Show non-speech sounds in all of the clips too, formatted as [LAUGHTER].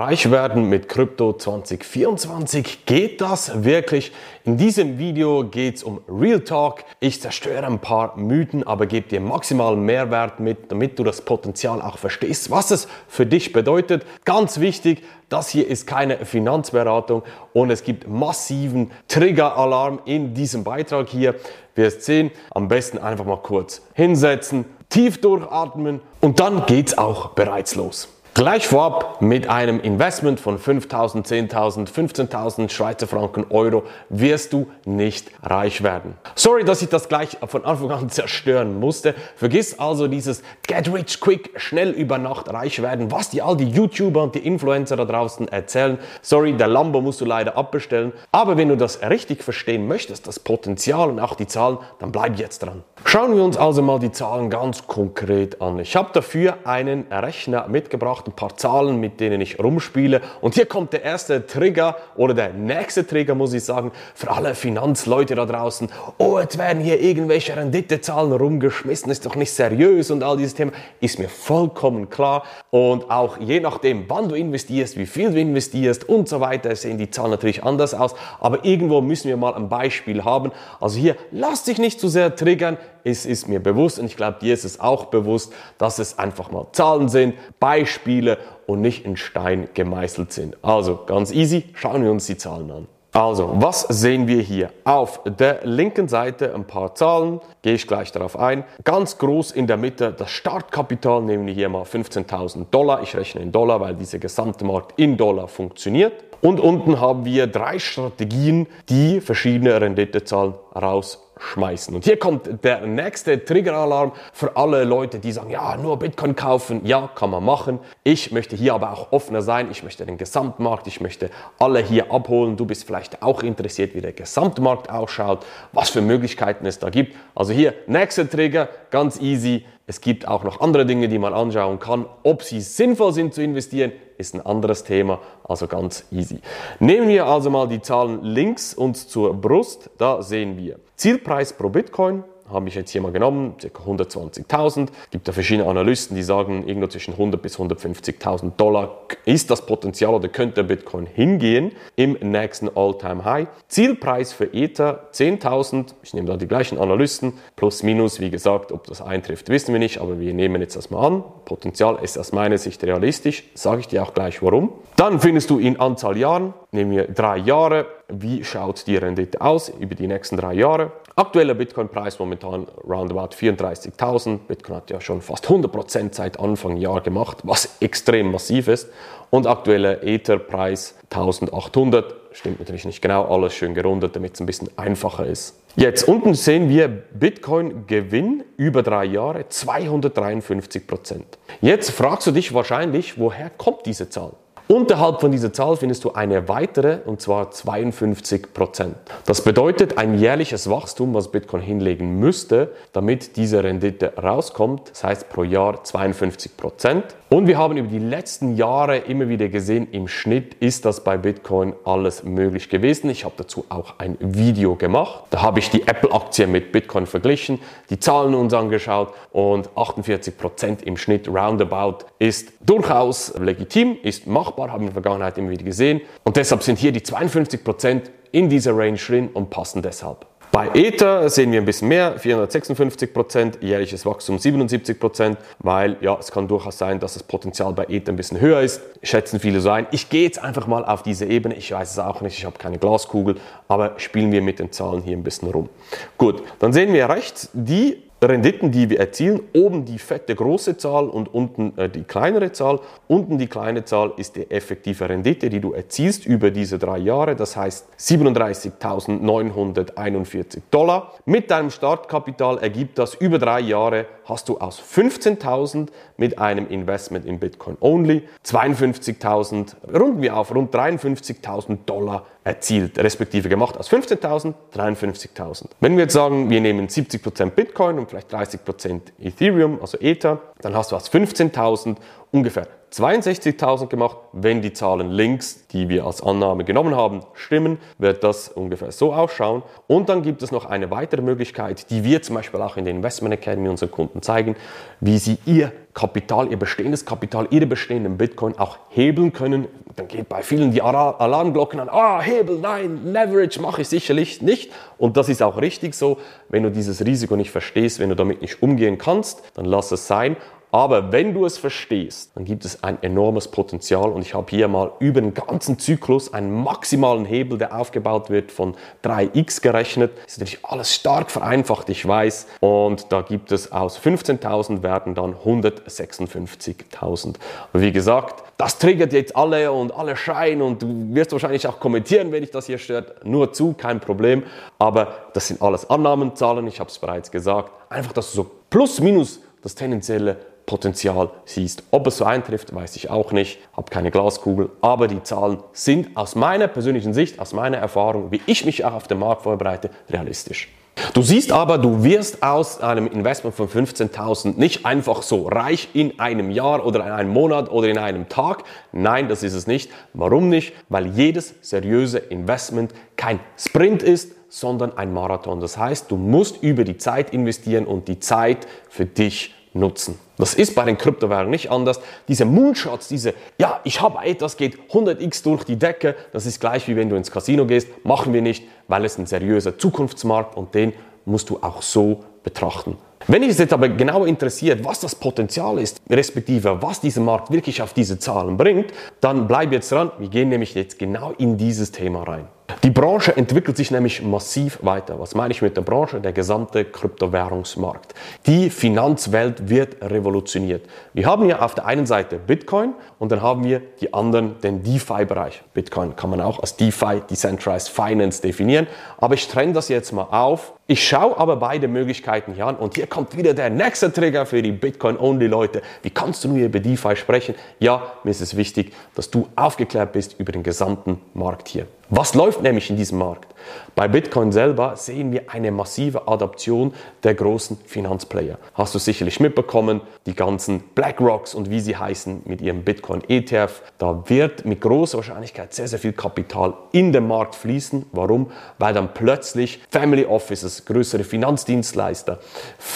Reich werden mit Krypto 2024. Geht das wirklich? In diesem Video geht es um Real Talk. Ich zerstöre ein paar Mythen, aber gebe dir maximalen Mehrwert mit, damit du das Potenzial auch verstehst, was es für dich bedeutet. Ganz wichtig, das hier ist keine Finanzberatung und es gibt massiven Trigger-Alarm in diesem Beitrag hier. Wirst sehen, am besten einfach mal kurz hinsetzen, tief durchatmen und dann geht's auch bereits los. Gleich vorab mit einem Investment von 5.000, 10.000, 15.000 Schweizer Franken Euro wirst du nicht reich werden. Sorry, dass ich das gleich von Anfang an [LAUGHS] zerstören musste. Vergiss also dieses Get Rich Quick, schnell über Nacht reich werden, was die all die YouTuber und die Influencer da draußen erzählen. Sorry, der Lambo musst du leider abbestellen. Aber wenn du das richtig verstehen möchtest, das Potenzial und auch die Zahlen, dann bleib jetzt dran. Schauen wir uns also mal die Zahlen ganz konkret an. Ich habe dafür einen Rechner mitgebracht, ein paar Zahlen, mit denen ich rumspiele. Und hier kommt der erste Trigger oder der nächste Trigger, muss ich sagen, für alle Finanzleute da draußen. Oh, jetzt werden hier irgendwelche Renditezahlen rumgeschmissen, ist doch nicht seriös und all dieses Thema. Ist mir vollkommen klar. Und auch je nachdem, wann du investierst, wie viel du investierst und so weiter, sehen die Zahlen natürlich anders aus. Aber irgendwo müssen wir mal ein Beispiel haben. Also hier, lass dich nicht zu sehr triggern es ist mir bewusst und ich glaube, dir ist es auch bewusst, dass es einfach mal Zahlen sind, Beispiele und nicht in Stein gemeißelt sind. Also ganz easy, schauen wir uns die Zahlen an. Also, was sehen wir hier? Auf der linken Seite ein paar Zahlen, gehe ich gleich darauf ein. Ganz groß in der Mitte das Startkapital, nehmen wir hier mal 15.000 Dollar. Ich rechne in Dollar, weil dieser gesamte Markt in Dollar funktioniert. Und unten haben wir drei Strategien, die verschiedene Renditezahlen raus schmeißen. Und hier kommt der nächste Triggeralarm für alle Leute, die sagen, ja, nur Bitcoin kaufen, ja, kann man machen. Ich möchte hier aber auch offener sein. Ich möchte den Gesamtmarkt, ich möchte alle hier abholen. Du bist vielleicht auch interessiert, wie der Gesamtmarkt ausschaut, was für Möglichkeiten es da gibt. Also hier, nächster Trigger, ganz easy. Es gibt auch noch andere Dinge, die man anschauen kann. Ob sie sinnvoll sind zu investieren, ist ein anderes Thema, also ganz easy. Nehmen wir also mal die Zahlen links uns zur Brust. Da sehen wir Zielpreis pro Bitcoin habe ich jetzt hier mal genommen, ca. 120.000. Es gibt da verschiedene Analysten, die sagen, irgendwo zwischen 100 bis 150.000 Dollar ist das Potenzial oder könnte Bitcoin hingehen im nächsten All-Time-High. Zielpreis für Ether 10.000. Ich nehme da die gleichen Analysten, plus minus, wie gesagt, ob das eintrifft, wissen wir nicht, aber wir nehmen jetzt das mal an. Potenzial ist aus meiner Sicht realistisch, sage ich dir auch gleich warum. Dann findest du in Anzahl Jahren, nehmen wir drei Jahre, wie schaut die Rendite aus über die nächsten drei Jahre. Aktueller Bitcoin-Preis momentan roundabout 34.000. Bitcoin hat ja schon fast 100% seit Anfang Jahr gemacht, was extrem massiv ist. Und aktueller Ether-Preis 1800. Stimmt natürlich nicht genau, alles schön gerundet, damit es ein bisschen einfacher ist. Jetzt unten sehen wir Bitcoin-Gewinn über drei Jahre 253%. Jetzt fragst du dich wahrscheinlich, woher kommt diese Zahl? Unterhalb von dieser Zahl findest du eine weitere, und zwar 52 Prozent. Das bedeutet ein jährliches Wachstum, was Bitcoin hinlegen müsste, damit diese Rendite rauskommt. Das heißt pro Jahr 52 Prozent. Und wir haben über die letzten Jahre immer wieder gesehen, im Schnitt ist das bei Bitcoin alles möglich gewesen. Ich habe dazu auch ein Video gemacht. Da habe ich die Apple-Aktie mit Bitcoin verglichen, die Zahlen uns angeschaut und 48 Prozent im Schnitt roundabout ist durchaus legitim, ist machbar, haben wir in der Vergangenheit immer wieder gesehen. Und deshalb sind hier die 52 Prozent in dieser Range drin und passen deshalb. Bei Ether sehen wir ein bisschen mehr, 456 Prozent, jährliches Wachstum 77 Prozent, weil ja, es kann durchaus sein, dass das Potenzial bei Ether ein bisschen höher ist, schätzen viele so ein. Ich gehe jetzt einfach mal auf diese Ebene, ich weiß es auch nicht, ich habe keine Glaskugel, aber spielen wir mit den Zahlen hier ein bisschen rum. Gut, dann sehen wir rechts die Renditen, die wir erzielen, oben die fette große Zahl und unten äh, die kleinere Zahl. Unten die kleine Zahl ist die effektive Rendite, die du erzielst über diese drei Jahre. Das heißt 37.941 Dollar. Mit deinem Startkapital ergibt das über drei Jahre hast du aus 15.000 mit einem Investment in Bitcoin only 52.000, runden wir auf, rund 53.000 Dollar erzielt, respektive gemacht aus 15.000, 53.000. Wenn wir jetzt sagen, wir nehmen 70% Bitcoin und vielleicht 30% Ethereum, also Ether, dann hast du aus 15.000 ungefähr 62.000 gemacht. Wenn die Zahlen links, die wir als Annahme genommen haben, stimmen, wird das ungefähr so ausschauen. Und dann gibt es noch eine weitere Möglichkeit, die wir zum Beispiel auch in der Investment Academy unseren Kunden zeigen, wie sie ihr Kapital, ihr bestehendes Kapital, ihre bestehenden Bitcoin auch hebeln können. Dann geht bei vielen die Alarmglocken an, ah, Hebel, nein, Leverage mache ich sicherlich nicht. Und das ist auch richtig so. Wenn du dieses Risiko nicht verstehst, wenn du damit nicht umgehen kannst, dann lass es sein. Aber wenn du es verstehst, dann gibt es ein enormes Potenzial und ich habe hier mal über den ganzen Zyklus einen maximalen Hebel, der aufgebaut wird, von 3x gerechnet. Das ist natürlich alles stark vereinfacht, ich weiß. Und da gibt es aus 15.000 werden dann 156.000. Und wie gesagt, das triggert jetzt alle und alle schreien und du wirst wahrscheinlich auch kommentieren, wenn dich das hier stört. Nur zu, kein Problem. Aber das sind alles Annahmenzahlen, ich habe es bereits gesagt. Einfach, dass du so plus minus das tendenzielle Potenzial siehst. Ob es so eintrifft, weiß ich auch nicht, habe keine Glaskugel, aber die Zahlen sind aus meiner persönlichen Sicht, aus meiner Erfahrung, wie ich mich auch auf den Markt vorbereite, realistisch. Du siehst aber, du wirst aus einem Investment von 15.000 nicht einfach so reich in einem Jahr oder in einem Monat oder in einem Tag. Nein, das ist es nicht. Warum nicht? Weil jedes seriöse Investment kein Sprint ist, sondern ein Marathon. Das heißt, du musst über die Zeit investieren und die Zeit für dich nutzen. Das ist bei den Kryptowährungen nicht anders. Diese Moonshots, diese, ja, ich habe etwas, geht 100x durch die Decke, das ist gleich wie wenn du ins Casino gehst, machen wir nicht, weil es ein seriöser Zukunftsmarkt und den musst du auch so betrachten. Wenn dich jetzt aber genau interessiert, was das Potenzial ist, respektive was dieser Markt wirklich auf diese Zahlen bringt, dann bleib jetzt dran. Wir gehen nämlich jetzt genau in dieses Thema rein. Die Branche entwickelt sich nämlich massiv weiter. Was meine ich mit der Branche? Der gesamte Kryptowährungsmarkt. Die Finanzwelt wird revolutioniert. Wir haben hier auf der einen Seite Bitcoin und dann haben wir die anderen, den DeFi-Bereich. Bitcoin kann man auch als DeFi, Decentralized Finance definieren. Aber ich trenne das jetzt mal auf. Ich schaue aber beide Möglichkeiten hier an und hier kommt wieder der nächste Trigger für die Bitcoin-Only-Leute. Wie kannst du nur über DeFi sprechen? Ja, mir ist es wichtig, dass du aufgeklärt bist über den gesamten Markt hier. Was läuft nämlich in diesem Markt? Bei Bitcoin selber sehen wir eine massive Adaption der großen Finanzplayer. Hast du sicherlich mitbekommen, die ganzen BlackRocks und wie sie heißen mit ihrem Bitcoin ETF. Da wird mit großer Wahrscheinlichkeit sehr, sehr viel Kapital in den Markt fließen. Warum? Weil dann plötzlich Family Offices, größere Finanzdienstleister,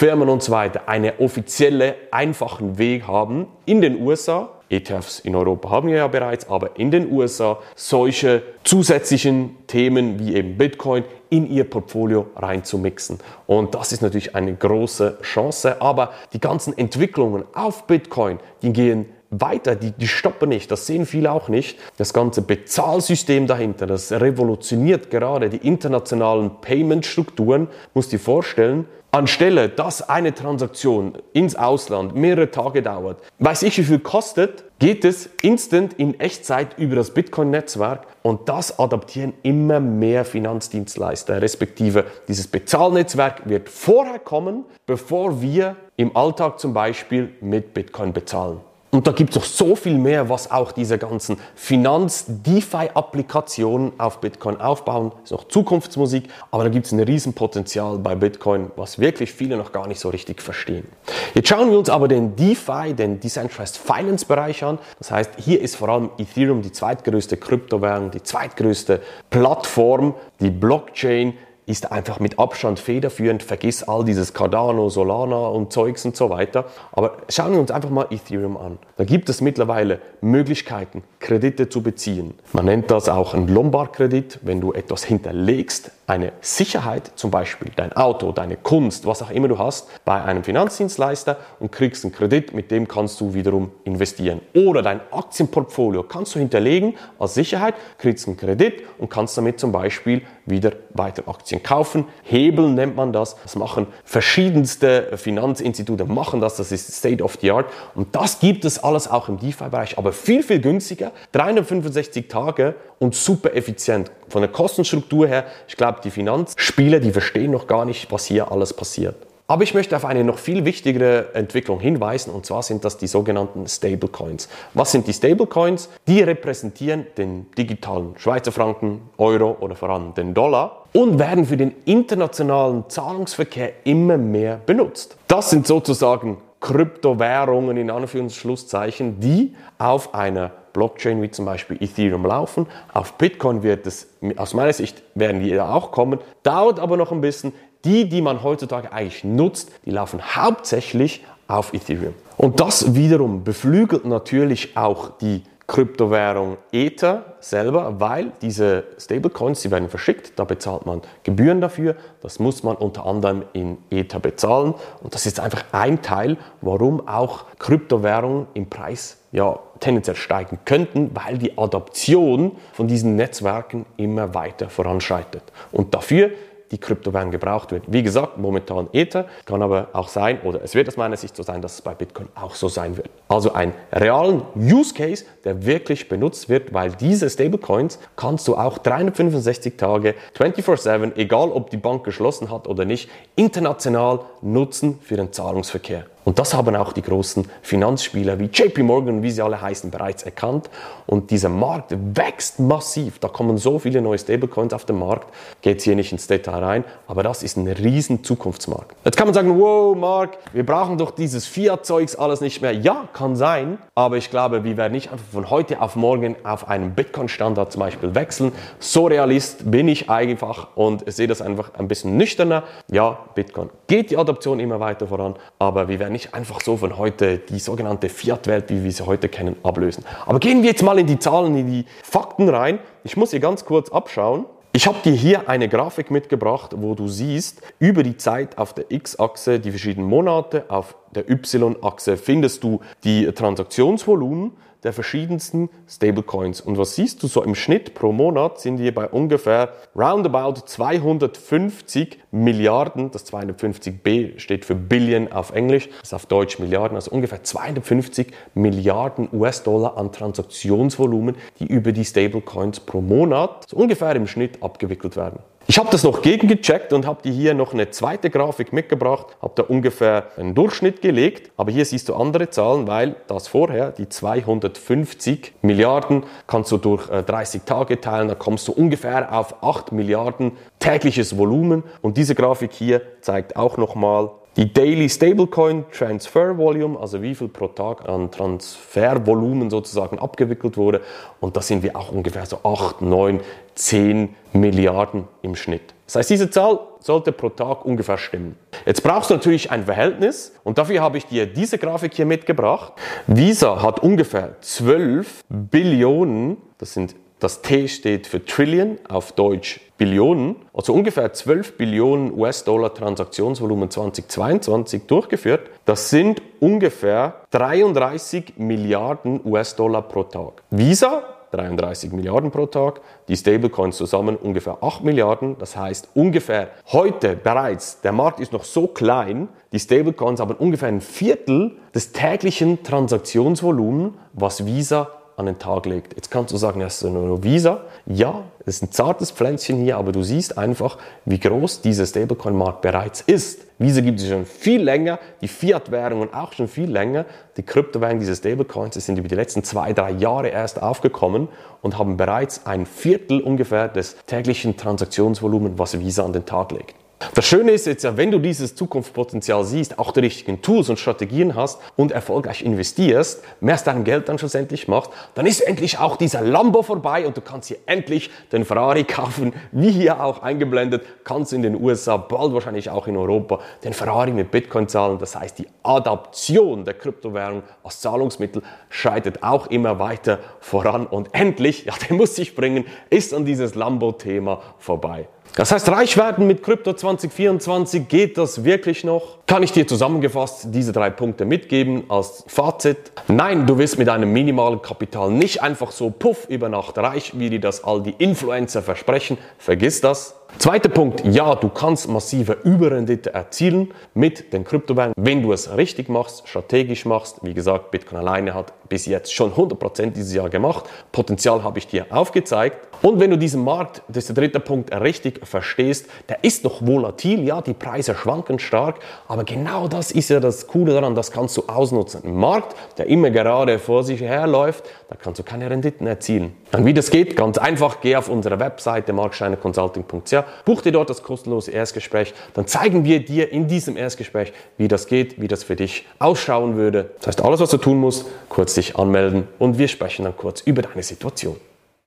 Firmen und so weiter einen offiziellen, einfachen Weg haben in den USA ETFs in Europa haben wir ja bereits, aber in den USA solche zusätzlichen Themen wie eben Bitcoin in ihr Portfolio reinzumixen. Und das ist natürlich eine große Chance, aber die ganzen Entwicklungen auf Bitcoin, die gehen weiter, die, die stoppen nicht, das sehen viele auch nicht. Das ganze Bezahlsystem dahinter, das revolutioniert gerade die internationalen Payment-Strukturen, muss dir vorstellen, Anstelle, dass eine Transaktion ins Ausland mehrere Tage dauert, weiß ich wie viel kostet, geht es instant in Echtzeit über das Bitcoin-Netzwerk und das adaptieren immer mehr Finanzdienstleister, respektive dieses Bezahlnetzwerk wird vorher kommen, bevor wir im Alltag zum Beispiel mit Bitcoin bezahlen. Und da gibt es noch so viel mehr, was auch diese ganzen Finanz-DeFi-Applikationen auf Bitcoin aufbauen. Das ist noch Zukunftsmusik, aber da gibt es ein Riesenpotenzial bei Bitcoin, was wirklich viele noch gar nicht so richtig verstehen. Jetzt schauen wir uns aber den DeFi, den Decentralized Finance Bereich an. Das heißt, hier ist vor allem Ethereum die zweitgrößte Kryptowährung, die zweitgrößte Plattform, die Blockchain, ist einfach mit Abstand federführend. Vergiss all dieses Cardano, Solana und Zeugs und so weiter. Aber schauen wir uns einfach mal Ethereum an. Da gibt es mittlerweile Möglichkeiten, Kredite zu beziehen. Man nennt das auch ein Lombard-Kredit, wenn du etwas hinterlegst, eine Sicherheit, zum Beispiel dein Auto, deine Kunst, was auch immer du hast, bei einem Finanzdienstleister und kriegst einen Kredit, mit dem kannst du wiederum investieren. Oder dein Aktienportfolio kannst du hinterlegen als Sicherheit, kriegst einen Kredit und kannst damit zum Beispiel wieder weiter Aktien kaufen. Hebeln nennt man das. Das machen verschiedenste Finanzinstitute, machen das. Das ist State of the Art. Und das gibt es alles auch im DeFi-Bereich, aber viel, viel günstiger. 365 Tage und super effizient. Von der Kostenstruktur her, ich glaube, die Finanzspieler, die verstehen noch gar nicht, was hier alles passiert. Aber ich möchte auf eine noch viel wichtigere Entwicklung hinweisen, und zwar sind das die sogenannten Stablecoins. Was sind die Stablecoins? Die repräsentieren den digitalen Schweizer Franken, Euro oder vor allem den Dollar und werden für den internationalen Zahlungsverkehr immer mehr benutzt. Das sind sozusagen Kryptowährungen in Anführungsschlusszeichen, die auf einer Blockchain wie zum Beispiel Ethereum laufen. Auf Bitcoin wird es, aus meiner Sicht werden die auch kommen, dauert aber noch ein bisschen. Die, die man heutzutage eigentlich nutzt, die laufen hauptsächlich auf Ethereum. Und das wiederum beflügelt natürlich auch die Kryptowährung Ether selber, weil diese Stablecoins, die werden verschickt, da bezahlt man Gebühren dafür, das muss man unter anderem in Ether bezahlen und das ist einfach ein Teil, warum auch Kryptowährungen im Preis ja tendenziell steigen könnten, weil die Adaption von diesen Netzwerken immer weiter voranschreitet. Und dafür die Kryptowährung gebraucht wird. Wie gesagt, momentan Ether, kann aber auch sein, oder es wird aus meiner Sicht so sein, dass es bei Bitcoin auch so sein wird. Also ein realen Use Case, der wirklich benutzt wird, weil diese Stablecoins kannst du auch 365 Tage, 24/7, egal ob die Bank geschlossen hat oder nicht, international nutzen für den Zahlungsverkehr. Und das haben auch die großen Finanzspieler wie JP Morgan, wie sie alle heißen, bereits erkannt. Und dieser Markt wächst massiv. Da kommen so viele neue Stablecoins auf den Markt. Geht hier nicht ins Detail rein, aber das ist ein riesen Zukunftsmarkt. Jetzt kann man sagen, wow, Mark, wir brauchen doch dieses Fiat-Zeugs alles nicht mehr. Ja, kann sein, aber ich glaube, wir werden nicht einfach von heute auf morgen auf einen Bitcoin-Standard zum Beispiel wechseln. So realist bin ich einfach und sehe das einfach ein bisschen nüchterner. Ja, Bitcoin geht die Adoption immer weiter voran, aber wir werden nicht einfach so von heute die sogenannte Fiat-Welt, wie wir sie heute kennen, ablösen. Aber gehen wir jetzt mal in die Zahlen, in die Fakten rein. Ich muss hier ganz kurz abschauen. Ich habe dir hier eine Grafik mitgebracht, wo du siehst, über die Zeit auf der X-Achse die verschiedenen Monate, auf der Y-Achse findest du die Transaktionsvolumen der verschiedensten Stablecoins. Und was siehst du so im Schnitt pro Monat sind wir bei ungefähr roundabout 250 Milliarden. Das 250b steht für Billion auf Englisch, das ist auf Deutsch Milliarden, also ungefähr 250 Milliarden US-Dollar an Transaktionsvolumen, die über die Stablecoins pro Monat so ungefähr im Schnitt abgewickelt werden. Ich habe das noch gegengecheckt und habe dir hier noch eine zweite Grafik mitgebracht, habe da ungefähr einen Durchschnitt gelegt, aber hier siehst du andere Zahlen, weil das vorher, die 250 Milliarden, kannst du durch 30 äh, Tage teilen, da kommst du ungefähr auf 8 Milliarden tägliches Volumen. Und diese Grafik hier zeigt auch nochmal die Daily Stablecoin Transfer Volume, also wie viel pro Tag an Transfervolumen sozusagen abgewickelt wurde. Und da sind wir auch ungefähr so 8, 9, 10 Milliarden im Schnitt. Das heißt, diese Zahl sollte pro Tag ungefähr stimmen. Jetzt brauchst du natürlich ein Verhältnis und dafür habe ich dir diese Grafik hier mitgebracht. Visa hat ungefähr 12 Billionen, das sind das T steht für Trillion, auf Deutsch Billionen, also ungefähr 12 Billionen US-Dollar Transaktionsvolumen 2022 durchgeführt. Das sind ungefähr 33 Milliarden US-Dollar pro Tag. Visa 33 Milliarden pro Tag, die Stablecoins zusammen ungefähr 8 Milliarden. Das heißt ungefähr heute bereits, der Markt ist noch so klein, die Stablecoins haben ungefähr ein Viertel des täglichen Transaktionsvolumens, was Visa an den Tag legt. Jetzt kannst du sagen, das ist eine Visa. Ja, es ist ein zartes Pflänzchen hier, aber du siehst einfach, wie groß dieser Stablecoin-Markt bereits ist. Visa gibt es schon viel länger, die Fiat-Währungen auch schon viel länger. Die Kryptowährungen, diese Stablecoins, sind über die letzten zwei, drei Jahre erst aufgekommen und haben bereits ein Viertel ungefähr des täglichen Transaktionsvolumens, was Visa an den Tag legt. Das Schöne ist jetzt ja, wenn du dieses Zukunftspotenzial siehst, auch die richtigen Tools und Strategien hast und erfolgreich investierst, mehr als dein Geld dann schlussendlich machst, dann ist endlich auch dieser Lambo vorbei und du kannst hier endlich den Ferrari kaufen, wie hier auch eingeblendet, kannst in den USA, bald wahrscheinlich auch in Europa, den Ferrari mit Bitcoin zahlen. Das heißt, die Adaption der Kryptowährung als Zahlungsmittel schreitet auch immer weiter voran und endlich, ja, den muss ich bringen, ist an dieses Lambo-Thema vorbei. Das heißt, reich werden mit Krypto 2024, geht das wirklich noch? Kann ich dir zusammengefasst diese drei Punkte mitgeben als Fazit? Nein, du wirst mit einem minimalen Kapital nicht einfach so puff über Nacht reich, wie dir das all die Influencer versprechen. Vergiss das. Zweiter Punkt, ja, du kannst massive Überrendite erzielen mit den Kryptowährungen, wenn du es richtig machst, strategisch machst. Wie gesagt, Bitcoin alleine hat bis jetzt schon 100% dieses Jahr gemacht. Potenzial habe ich dir aufgezeigt. Und wenn du diesen Markt, das ist der dritte Punkt, richtig verstehst, der ist noch volatil, ja, die Preise schwanken stark, aber genau das ist ja das Coole daran, das kannst du ausnutzen. Ein Markt, der immer gerade vor sich herläuft, da kannst du keine Renditen erzielen. Und wie das geht, ganz einfach, geh auf unsere Webseite markscheinerconsulting.ch buch dir dort das kostenlose Erstgespräch. Dann zeigen wir dir in diesem Erstgespräch, wie das geht, wie das für dich ausschauen würde. Das heißt, alles, was du tun musst, kurz dich anmelden und wir sprechen dann kurz über deine Situation.